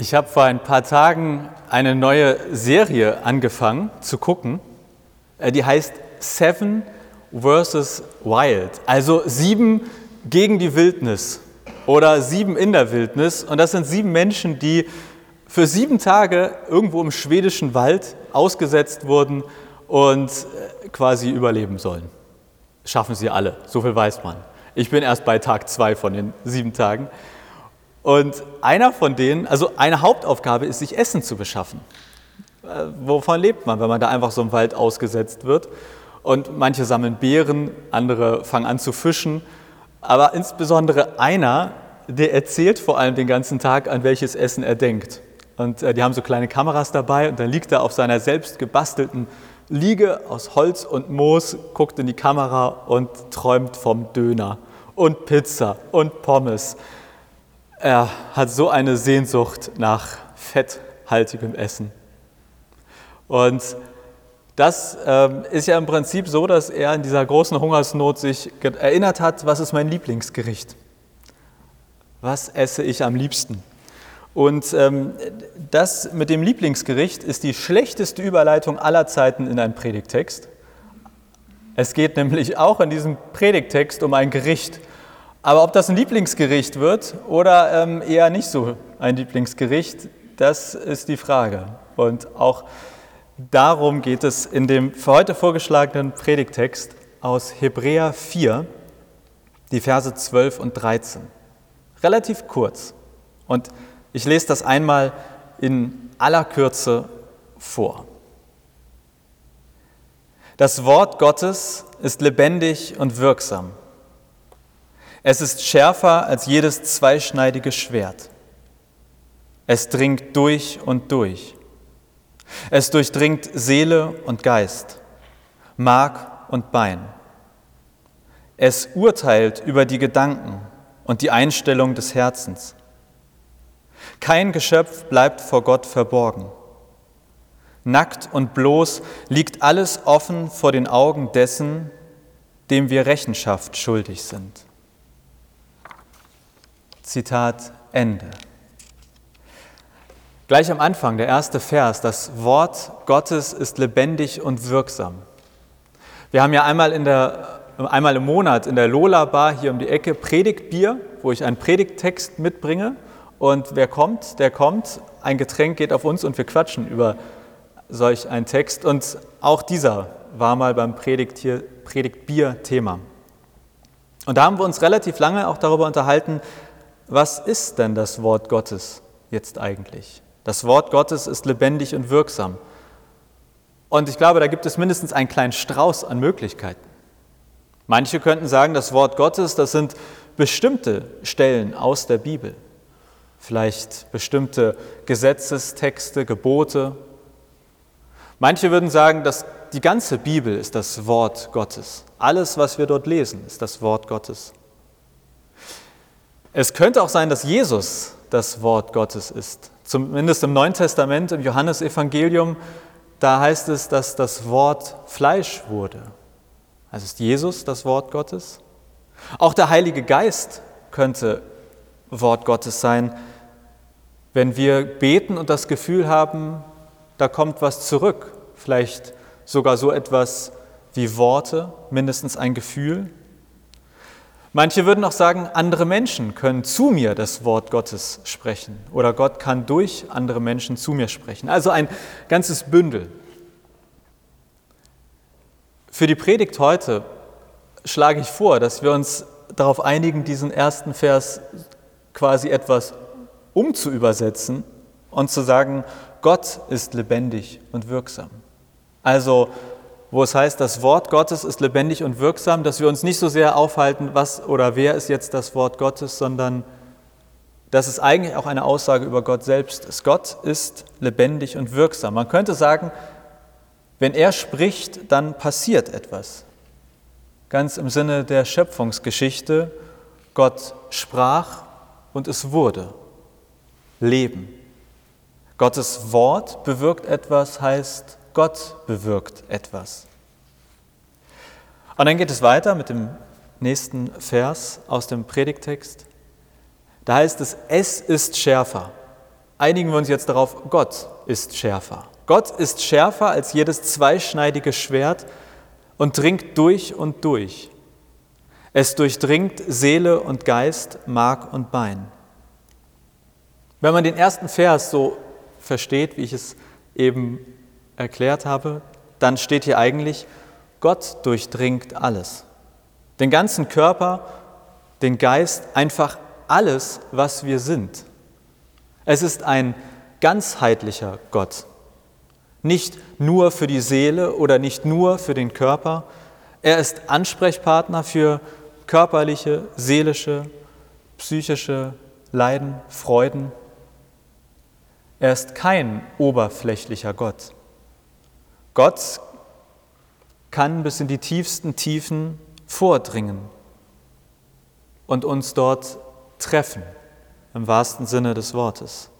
Ich habe vor ein paar Tagen eine neue Serie angefangen zu gucken. Äh, die heißt Seven versus Wild, also sieben gegen die Wildnis oder sieben in der Wildnis. Und das sind sieben Menschen, die für sieben Tage irgendwo im schwedischen Wald ausgesetzt wurden und äh, quasi überleben sollen. Schaffen sie alle, so viel weiß man. Ich bin erst bei Tag zwei von den sieben Tagen. Und einer von denen, also eine Hauptaufgabe ist, sich Essen zu beschaffen. Äh, wovon lebt man, wenn man da einfach so im Wald ausgesetzt wird? Und manche sammeln Beeren, andere fangen an zu fischen. Aber insbesondere einer, der erzählt vor allem den ganzen Tag, an welches Essen er denkt. Und äh, die haben so kleine Kameras dabei und dann liegt er auf seiner selbst gebastelten Liege aus Holz und Moos, guckt in die Kamera und träumt vom Döner und Pizza und Pommes. Er hat so eine Sehnsucht nach fetthaltigem Essen. Und das ähm, ist ja im Prinzip so, dass er in dieser großen Hungersnot sich erinnert hat, was ist mein Lieblingsgericht? Was esse ich am liebsten? Und ähm, das mit dem Lieblingsgericht ist die schlechteste Überleitung aller Zeiten in einen Predigtext. Es geht nämlich auch in diesem Predigtext um ein Gericht, aber ob das ein Lieblingsgericht wird oder ähm, eher nicht so ein Lieblingsgericht, das ist die Frage. Und auch darum geht es in dem für heute vorgeschlagenen Predigtext aus Hebräer 4, die Verse 12 und 13. Relativ kurz. Und ich lese das einmal in aller Kürze vor. Das Wort Gottes ist lebendig und wirksam es ist schärfer als jedes zweischneidige Schwert. Es dringt durch und durch. Es durchdringt Seele und Geist, Mark und Bein. Es urteilt über die Gedanken und die Einstellung des Herzens. Kein Geschöpf bleibt vor Gott verborgen. Nackt und bloß liegt alles offen vor den Augen dessen, dem wir Rechenschaft schuldig sind. Zitat Ende. Gleich am Anfang, der erste Vers, das Wort Gottes ist lebendig und wirksam. Wir haben ja einmal, in der, einmal im Monat in der Lola Bar hier um die Ecke Predigtbier, wo ich einen Predigttext mitbringe. Und wer kommt, der kommt. Ein Getränk geht auf uns und wir quatschen über solch einen Text. Und auch dieser war mal beim Predigtbier Thema. Und da haben wir uns relativ lange auch darüber unterhalten, was ist denn das Wort Gottes jetzt eigentlich? Das Wort Gottes ist lebendig und wirksam. Und ich glaube, da gibt es mindestens einen kleinen Strauß an Möglichkeiten. Manche könnten sagen, das Wort Gottes, das sind bestimmte Stellen aus der Bibel. Vielleicht bestimmte Gesetzestexte, Gebote. Manche würden sagen, dass die ganze Bibel ist das Wort Gottes. Alles, was wir dort lesen, ist das Wort Gottes. Es könnte auch sein, dass Jesus das Wort Gottes ist. Zumindest im Neuen Testament, im Johannesevangelium, da heißt es, dass das Wort Fleisch wurde. Also ist Jesus das Wort Gottes? Auch der Heilige Geist könnte Wort Gottes sein, wenn wir beten und das Gefühl haben, da kommt was zurück, vielleicht sogar so etwas wie Worte, mindestens ein Gefühl. Manche würden auch sagen, andere Menschen können zu mir das Wort Gottes sprechen oder Gott kann durch andere Menschen zu mir sprechen. Also ein ganzes Bündel. Für die Predigt heute schlage ich vor, dass wir uns darauf einigen, diesen ersten Vers quasi etwas umzuübersetzen und zu sagen, Gott ist lebendig und wirksam. Also wo es heißt, das Wort Gottes ist lebendig und wirksam, dass wir uns nicht so sehr aufhalten, was oder wer ist jetzt das Wort Gottes, sondern dass es eigentlich auch eine Aussage über Gott selbst ist. Gott ist lebendig und wirksam. Man könnte sagen, wenn er spricht, dann passiert etwas. Ganz im Sinne der Schöpfungsgeschichte, Gott sprach und es wurde. Leben. Gottes Wort bewirkt etwas, heißt Gott bewirkt etwas. Und dann geht es weiter mit dem nächsten Vers aus dem Predigtext. Da heißt es, es ist schärfer. einigen wir uns jetzt darauf, Gott ist schärfer. Gott ist schärfer als jedes zweischneidige Schwert und dringt durch und durch. Es durchdringt Seele und Geist, Mark und Bein. Wenn man den ersten Vers so versteht, wie ich es eben erklärt habe, dann steht hier eigentlich, Gott durchdringt alles. Den ganzen Körper, den Geist, einfach alles, was wir sind. Es ist ein ganzheitlicher Gott. Nicht nur für die Seele oder nicht nur für den Körper. Er ist Ansprechpartner für körperliche, seelische, psychische Leiden, Freuden. Er ist kein oberflächlicher Gott. Gott kann bis in die tiefsten Tiefen vordringen und uns dort treffen, im wahrsten Sinne des Wortes.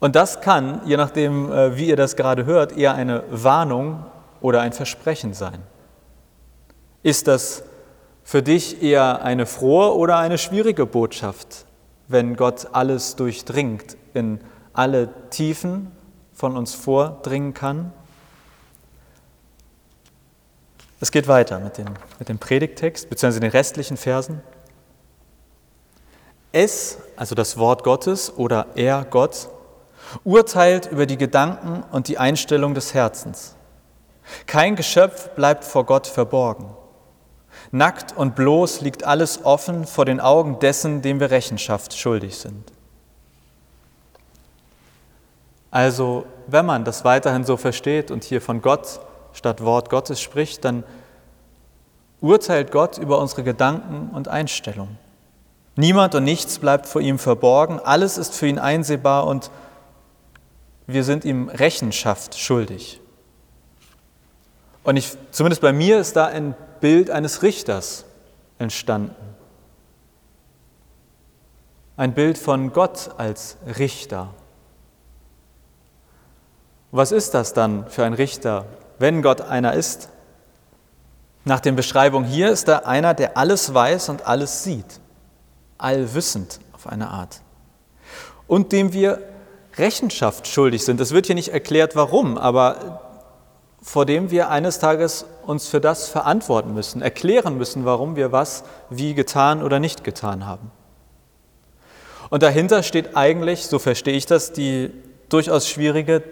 Und das kann, je nachdem, äh, wie ihr das gerade hört, eher eine Warnung oder ein Versprechen sein. Ist das für dich eher eine frohe oder eine schwierige Botschaft, wenn Gott alles durchdringt, in alle Tiefen von uns vordringen kann? Es geht weiter mit dem, mit dem Predigtext, beziehungsweise den restlichen Versen. Es, also das Wort Gottes oder er, Gott, urteilt über die Gedanken und die Einstellung des Herzens. Kein Geschöpf bleibt vor Gott verborgen. Nackt und bloß liegt alles offen vor den Augen dessen, dem wir Rechenschaft schuldig sind. Also, wenn man das weiterhin so versteht und hier von Gott statt Wort Gottes spricht, dann urteilt Gott über unsere Gedanken und Einstellungen. Niemand und nichts bleibt vor ihm verborgen, alles ist für ihn einsehbar und wir sind ihm Rechenschaft schuldig. Und ich, zumindest bei mir ist da ein Bild eines Richters entstanden. Ein Bild von Gott als Richter. Was ist das dann für ein Richter, wenn Gott einer ist? Nach den Beschreibungen hier ist er einer, der alles weiß und alles sieht, allwissend auf eine Art. Und dem wir Rechenschaft schuldig sind. Es wird hier nicht erklärt, warum, aber vor dem wir eines Tages uns für das verantworten müssen, erklären müssen, warum wir was wie getan oder nicht getan haben. Und dahinter steht eigentlich, so verstehe ich das, die durchaus schwierige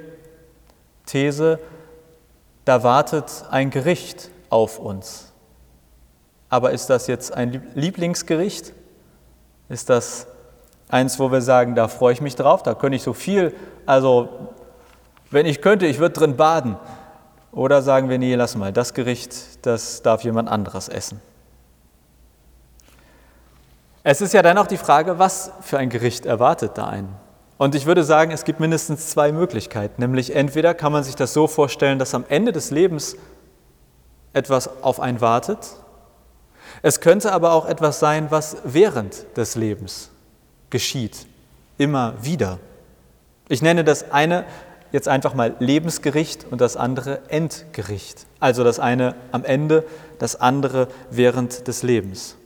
These, da wartet ein Gericht auf uns. Aber ist das jetzt ein Lieblingsgericht? Ist das eins, wo wir sagen, da freue ich mich drauf, da könnte ich so viel, also wenn ich könnte, ich würde drin baden. Oder sagen wir, nee, lass mal, das Gericht, das darf jemand anderes essen. Es ist ja dann auch die Frage, was für ein Gericht erwartet da einen? Und ich würde sagen, es gibt mindestens zwei Möglichkeiten. Nämlich entweder kann man sich das so vorstellen, dass am Ende des Lebens etwas auf einen wartet. Es könnte aber auch etwas sein, was während des Lebens geschieht. Immer wieder. Ich nenne das eine jetzt einfach mal Lebensgericht und das andere Endgericht. Also das eine am Ende, das andere während des Lebens.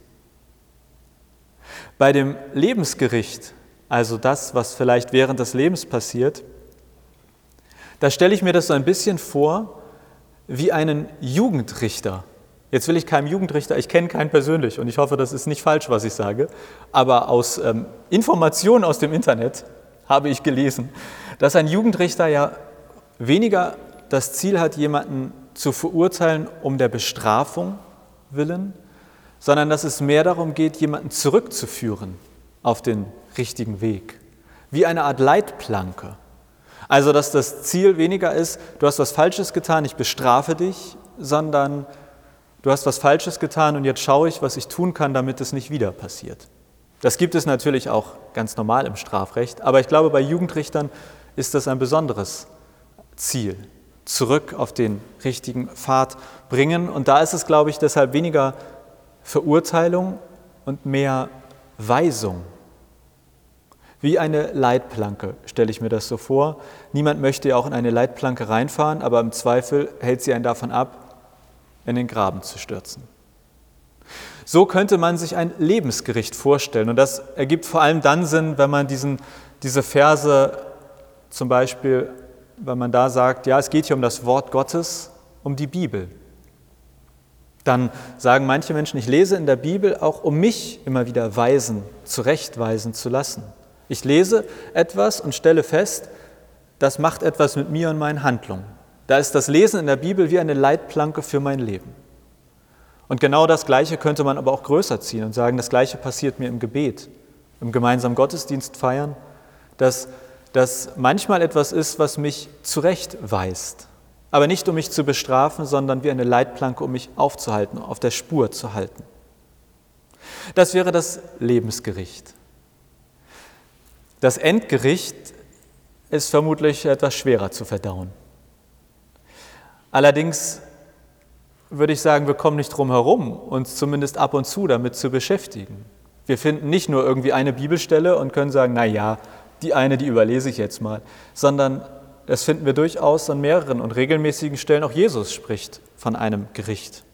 Bei dem Lebensgericht, also das, was vielleicht während des Lebens passiert, da stelle ich mir das so ein bisschen vor wie einen Jugendrichter. Jetzt will ich keinem Jugendrichter, ich kenne keinen persönlich und ich hoffe, das ist nicht falsch, was ich sage, aber aus ähm, Informationen aus dem Internet habe ich gelesen, dass ein Jugendrichter ja weniger das Ziel hat, jemanden zu verurteilen um der Bestrafung willen, sondern dass es mehr darum geht, jemanden zurückzuführen auf den richtigen Weg, wie eine Art Leitplanke. Also, dass das Ziel weniger ist, du hast was Falsches getan, ich bestrafe dich, sondern du hast was Falsches getan und jetzt schaue ich, was ich tun kann, damit es nicht wieder passiert. Das gibt es natürlich auch ganz normal im Strafrecht, aber ich glaube, bei Jugendrichtern ist das ein besonderes Ziel. Zurück auf den richtigen Pfad bringen. Und da ist es, glaube ich, deshalb weniger Verurteilung und mehr Weisung wie eine Leitplanke stelle ich mir das so vor. Niemand möchte ja auch in eine Leitplanke reinfahren, aber im Zweifel hält sie einen davon ab, in den Graben zu stürzen. So könnte man sich ein Lebensgericht vorstellen. Und das ergibt vor allem dann Sinn, wenn man diesen diese Verse zum Beispiel, wenn man da sagt, ja, es geht hier um das Wort Gottes, um die Bibel. Dann sagen manche Menschen, ich lese in der Bibel auch, um mich immer wieder weisen, zurechtweisen zu lassen. Ich lese etwas und stelle fest, das macht etwas mit mir und meinen Handlungen. Da ist das Lesen in der Bibel wie eine Leitplanke für mein Leben. Und genau das Gleiche könnte man aber auch größer ziehen und sagen, das Gleiche passiert mir im Gebet, im gemeinsamen Gottesdienst feiern, dass das manchmal etwas ist, was mich zurechtweist. Aber nicht um mich zu bestrafen, sondern wie eine Leitplanke, um mich aufzuhalten, auf der Spur zu halten. Das wäre das Lebensgericht. Das Endgericht ist vermutlich etwas schwerer zu verdauen. Allerdings würde ich sagen, wir kommen nicht drum herum, uns zumindest ab und zu damit zu beschäftigen. Wir finden nicht nur irgendwie eine Bibelstelle und können sagen, na ja, die eine, die überlese ich jetzt mal, sondern das finden wir durchaus an mehreren und regelmäßigen Stellen. Auch Jesus spricht von einem Gericht.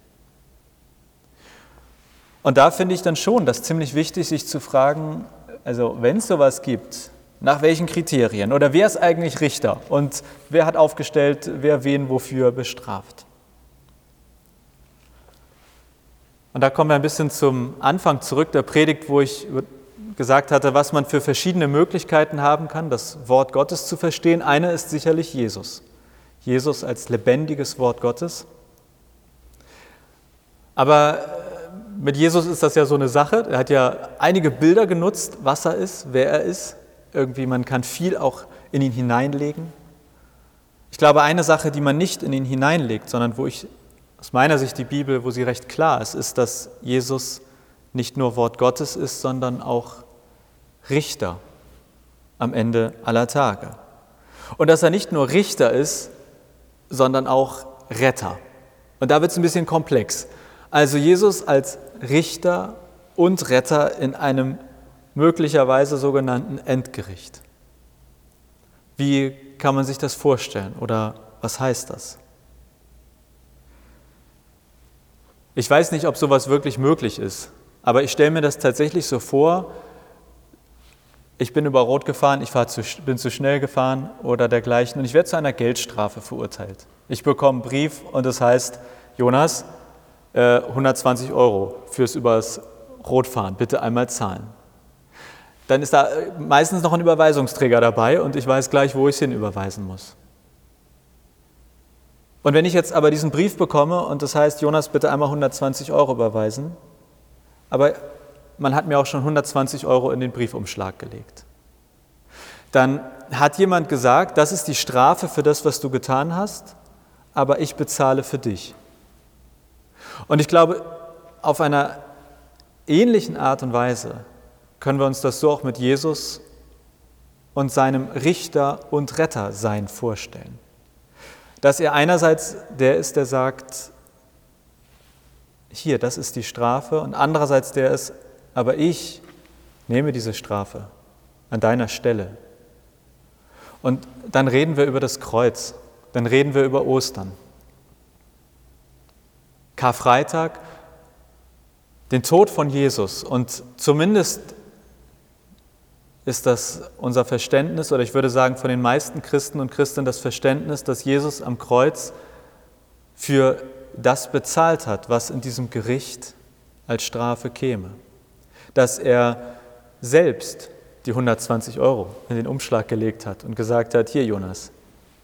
Und da finde ich dann schon das ziemlich wichtig, sich zu fragen, also wenn es sowas gibt, nach welchen Kriterien oder wer ist eigentlich Richter und wer hat aufgestellt, wer wen wofür bestraft. Und da kommen wir ein bisschen zum Anfang zurück der Predigt, wo ich gesagt hatte, was man für verschiedene Möglichkeiten haben kann, das Wort Gottes zu verstehen. Eine ist sicherlich Jesus. Jesus als lebendiges Wort Gottes. Aber mit Jesus ist das ja so eine Sache. Er hat ja einige Bilder genutzt, was er ist, wer er ist. Irgendwie, man kann viel auch in ihn hineinlegen. Ich glaube, eine Sache, die man nicht in ihn hineinlegt, sondern wo ich aus meiner Sicht die Bibel, wo sie recht klar ist, ist, dass Jesus nicht nur Wort Gottes ist, sondern auch Richter am Ende aller Tage. Und dass er nicht nur Richter ist, sondern auch Retter. Und da wird es ein bisschen komplex. Also Jesus als Richter und Retter in einem möglicherweise sogenannten Endgericht. Wie kann man sich das vorstellen oder was heißt das? Ich weiß nicht, ob sowas wirklich möglich ist, aber ich stelle mir das tatsächlich so vor, ich bin über Rot gefahren, ich zu, bin zu schnell gefahren oder dergleichen und ich werde zu einer Geldstrafe verurteilt. Ich bekomme einen Brief und es das heißt, Jonas, äh, 120 Euro fürs übers Rotfahren, bitte einmal zahlen. Dann ist da äh, meistens noch ein Überweisungsträger dabei und ich weiß gleich, wo ich es hin überweisen muss. Und wenn ich jetzt aber diesen Brief bekomme und das heißt, Jonas, bitte einmal 120 Euro überweisen, aber man hat mir auch schon 120 Euro in den Briefumschlag gelegt. Dann hat jemand gesagt, das ist die Strafe für das, was du getan hast, aber ich bezahle für dich. Und ich glaube, auf einer ähnlichen Art und Weise können wir uns das so auch mit Jesus und seinem Richter und Retter sein vorstellen. Dass er einerseits der ist, der sagt, hier, das ist die Strafe, und andererseits der ist, aber ich nehme diese Strafe an deiner Stelle. Und dann reden wir über das Kreuz, dann reden wir über Ostern. Karfreitag, den Tod von Jesus. Und zumindest ist das unser Verständnis, oder ich würde sagen von den meisten Christen und Christen das Verständnis, dass Jesus am Kreuz für das bezahlt hat, was in diesem Gericht als Strafe käme. Dass er selbst die 120 Euro in den Umschlag gelegt hat und gesagt hat, hier Jonas,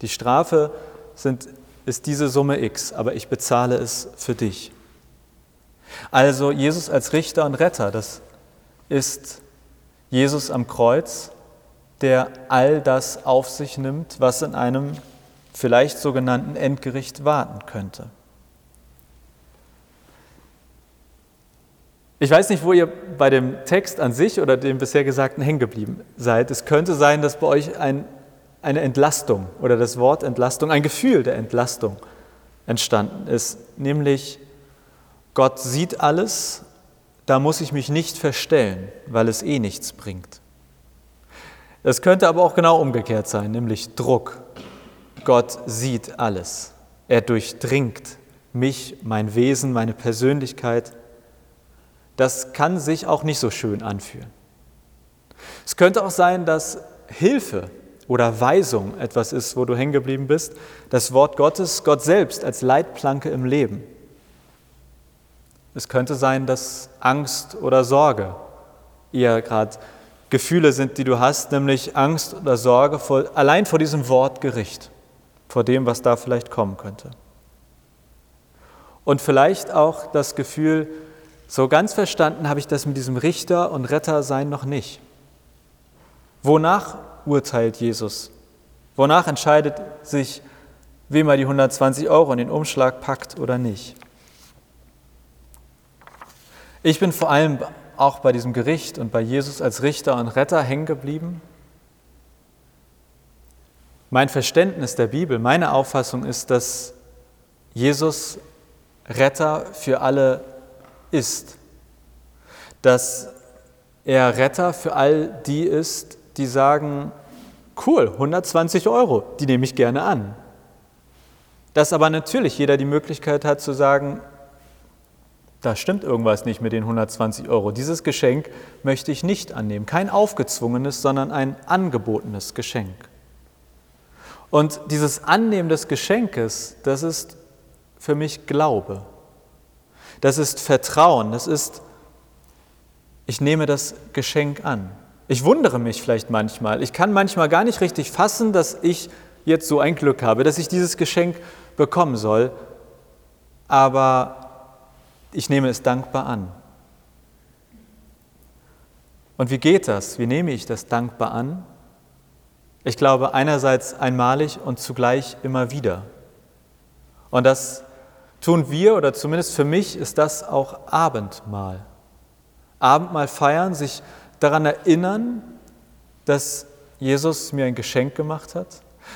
die Strafe sind, ist diese Summe X, aber ich bezahle es für dich. Also Jesus als Richter und Retter, das ist Jesus am Kreuz, der all das auf sich nimmt, was in einem vielleicht sogenannten Endgericht warten könnte. Ich weiß nicht, wo ihr bei dem Text an sich oder dem bisher Gesagten hängen geblieben seid. Es könnte sein, dass bei euch ein, eine Entlastung oder das Wort Entlastung, ein Gefühl der Entlastung entstanden ist, nämlich Gott sieht alles, da muss ich mich nicht verstellen, weil es eh nichts bringt. Es könnte aber auch genau umgekehrt sein, nämlich Druck. Gott sieht alles. Er durchdringt mich, mein Wesen, meine Persönlichkeit das kann sich auch nicht so schön anfühlen. Es könnte auch sein, dass Hilfe oder Weisung etwas ist, wo du hängen geblieben bist, das Wort Gottes, Gott selbst als Leitplanke im Leben. Es könnte sein, dass Angst oder Sorge eher gerade Gefühle sind, die du hast, nämlich Angst oder Sorge vor, allein vor diesem Wort Gericht, vor dem, was da vielleicht kommen könnte. Und vielleicht auch das Gefühl, so ganz verstanden habe ich das mit diesem Richter und Rettersein noch nicht. Wonach urteilt Jesus? Wonach entscheidet sich, wem er die 120 Euro in den Umschlag packt oder nicht? Ich bin vor allem auch bei diesem Gericht und bei Jesus als Richter und Retter hängen geblieben. Mein Verständnis der Bibel, meine Auffassung ist, dass Jesus Retter für alle ist. Dass er Retter für all die ist, die sagen, cool, 120 Euro, die nehme ich gerne an. Dass aber natürlich jeder die Möglichkeit hat zu sagen, da stimmt irgendwas nicht mit den 120 Euro. Dieses Geschenk möchte ich nicht annehmen. Kein aufgezwungenes, sondern ein angebotenes Geschenk. Und dieses Annehmen des Geschenkes, das ist für mich Glaube. Das ist Vertrauen. Das ist, ich nehme das Geschenk an. Ich wundere mich vielleicht manchmal. Ich kann manchmal gar nicht richtig fassen, dass ich jetzt so ein Glück habe, dass ich dieses Geschenk bekommen soll. Aber ich nehme es dankbar an. Und wie geht das? Wie nehme ich das dankbar an? Ich glaube einerseits einmalig und zugleich immer wieder. Und das tun wir, oder zumindest für mich ist das auch Abendmahl. Abendmahl feiern, sich daran erinnern, dass Jesus mir ein Geschenk gemacht hat,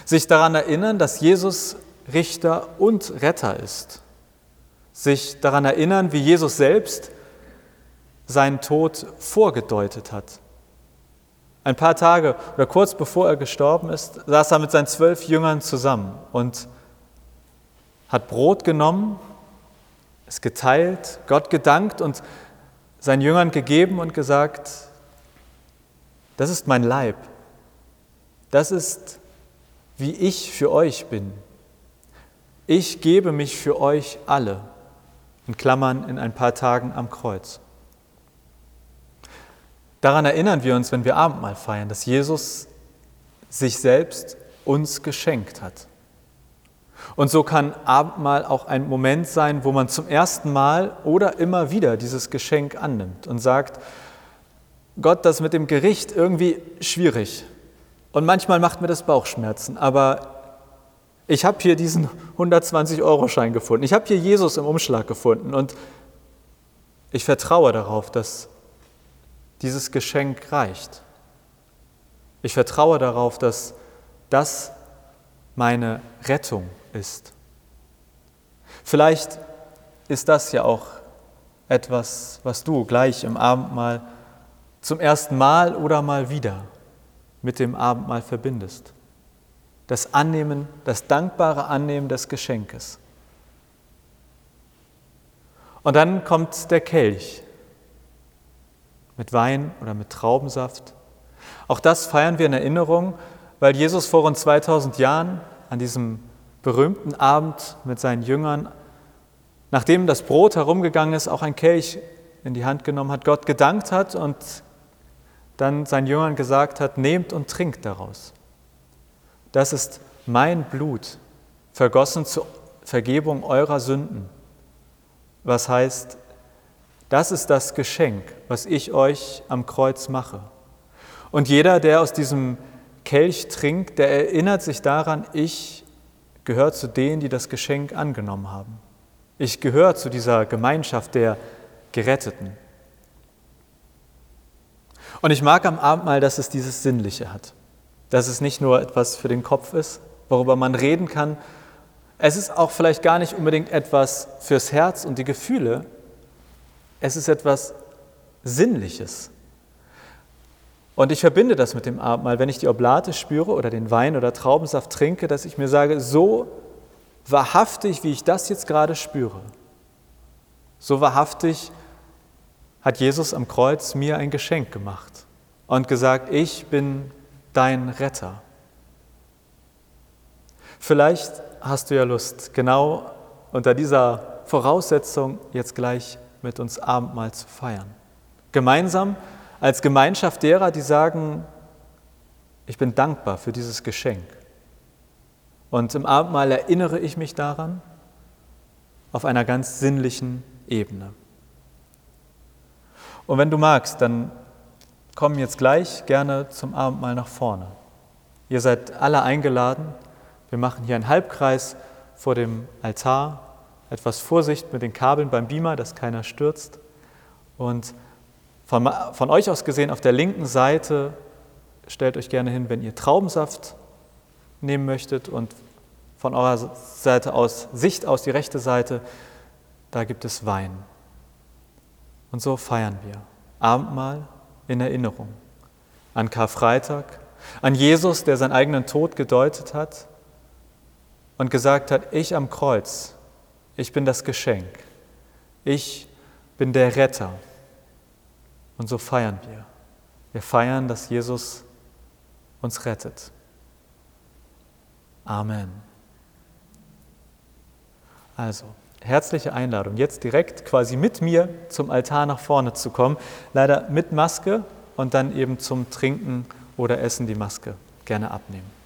sich daran erinnern, dass Jesus Richter und Retter ist, sich daran erinnern, wie Jesus selbst seinen Tod vorgedeutet hat. Ein paar Tage oder kurz bevor er gestorben ist, saß er mit seinen zwölf Jüngern zusammen und hat Brot genommen, es geteilt, Gott gedankt und seinen Jüngern gegeben und gesagt, das ist mein Leib. Das ist, wie ich für euch bin. Ich gebe mich für euch alle. In Klammern in ein paar Tagen am Kreuz. Daran erinnern wir uns, wenn wir Abendmahl feiern, dass Jesus sich selbst uns geschenkt hat. Und so kann Abendmahl auch ein Moment sein, wo man zum ersten Mal oder immer wieder dieses Geschenk annimmt und sagt, Gott, das mit dem Gericht irgendwie schwierig. Und manchmal macht mir das Bauchschmerzen, aber ich habe hier diesen 120-Euro-Schein gefunden. Ich habe hier Jesus im Umschlag gefunden und ich vertraue darauf, dass dieses Geschenk reicht. Ich vertraue darauf, dass das meine Rettung ist. Vielleicht ist das ja auch etwas, was du gleich im Abendmahl zum ersten Mal oder mal wieder mit dem Abendmahl verbindest. Das Annehmen, das dankbare Annehmen des Geschenkes. Und dann kommt der Kelch mit Wein oder mit Traubensaft. Auch das feiern wir in Erinnerung, weil Jesus vor rund 2000 Jahren an diesem berühmten Abend mit seinen Jüngern, nachdem das Brot herumgegangen ist, auch ein Kelch in die Hand genommen hat, Gott gedankt hat und dann seinen Jüngern gesagt hat, nehmt und trinkt daraus. Das ist mein Blut, vergossen zur Vergebung eurer Sünden. Was heißt, das ist das Geschenk, was ich euch am Kreuz mache. Und jeder, der aus diesem Kelch trinkt, der erinnert sich daran, ich gehöre zu denen, die das Geschenk angenommen haben. Ich gehöre zu dieser Gemeinschaft der Geretteten. Und ich mag am Abendmahl, dass es dieses Sinnliche hat. Dass es nicht nur etwas für den Kopf ist, worüber man reden kann. Es ist auch vielleicht gar nicht unbedingt etwas fürs Herz und die Gefühle. Es ist etwas Sinnliches. Und ich verbinde das mit dem Abendmahl, wenn ich die Oblate spüre oder den Wein oder Traubensaft trinke, dass ich mir sage, so wahrhaftig, wie ich das jetzt gerade spüre, so wahrhaftig hat Jesus am Kreuz mir ein Geschenk gemacht und gesagt, ich bin dein Retter. Vielleicht hast du ja Lust, genau unter dieser Voraussetzung jetzt gleich mit uns Abendmahl zu feiern. Gemeinsam als Gemeinschaft derer, die sagen, ich bin dankbar für dieses Geschenk. Und im Abendmahl erinnere ich mich daran auf einer ganz sinnlichen Ebene. Und wenn du magst, dann komm jetzt gleich gerne zum Abendmahl nach vorne. Ihr seid alle eingeladen. Wir machen hier einen Halbkreis vor dem Altar. Etwas Vorsicht mit den Kabeln beim Beamer, dass keiner stürzt. Und von, von euch aus gesehen auf der linken Seite stellt euch gerne hin, wenn ihr Traubensaft nehmen möchtet und von eurer Seite aus, Sicht aus die rechte Seite, da gibt es Wein. Und so feiern wir Abendmahl in Erinnerung an Karfreitag, an Jesus, der seinen eigenen Tod gedeutet hat und gesagt hat, ich am Kreuz, ich bin das Geschenk, ich bin der Retter. Und so feiern wir. Wir feiern, dass Jesus uns rettet. Amen. Also, herzliche Einladung, jetzt direkt quasi mit mir zum Altar nach vorne zu kommen. Leider mit Maske und dann eben zum Trinken oder Essen die Maske gerne abnehmen.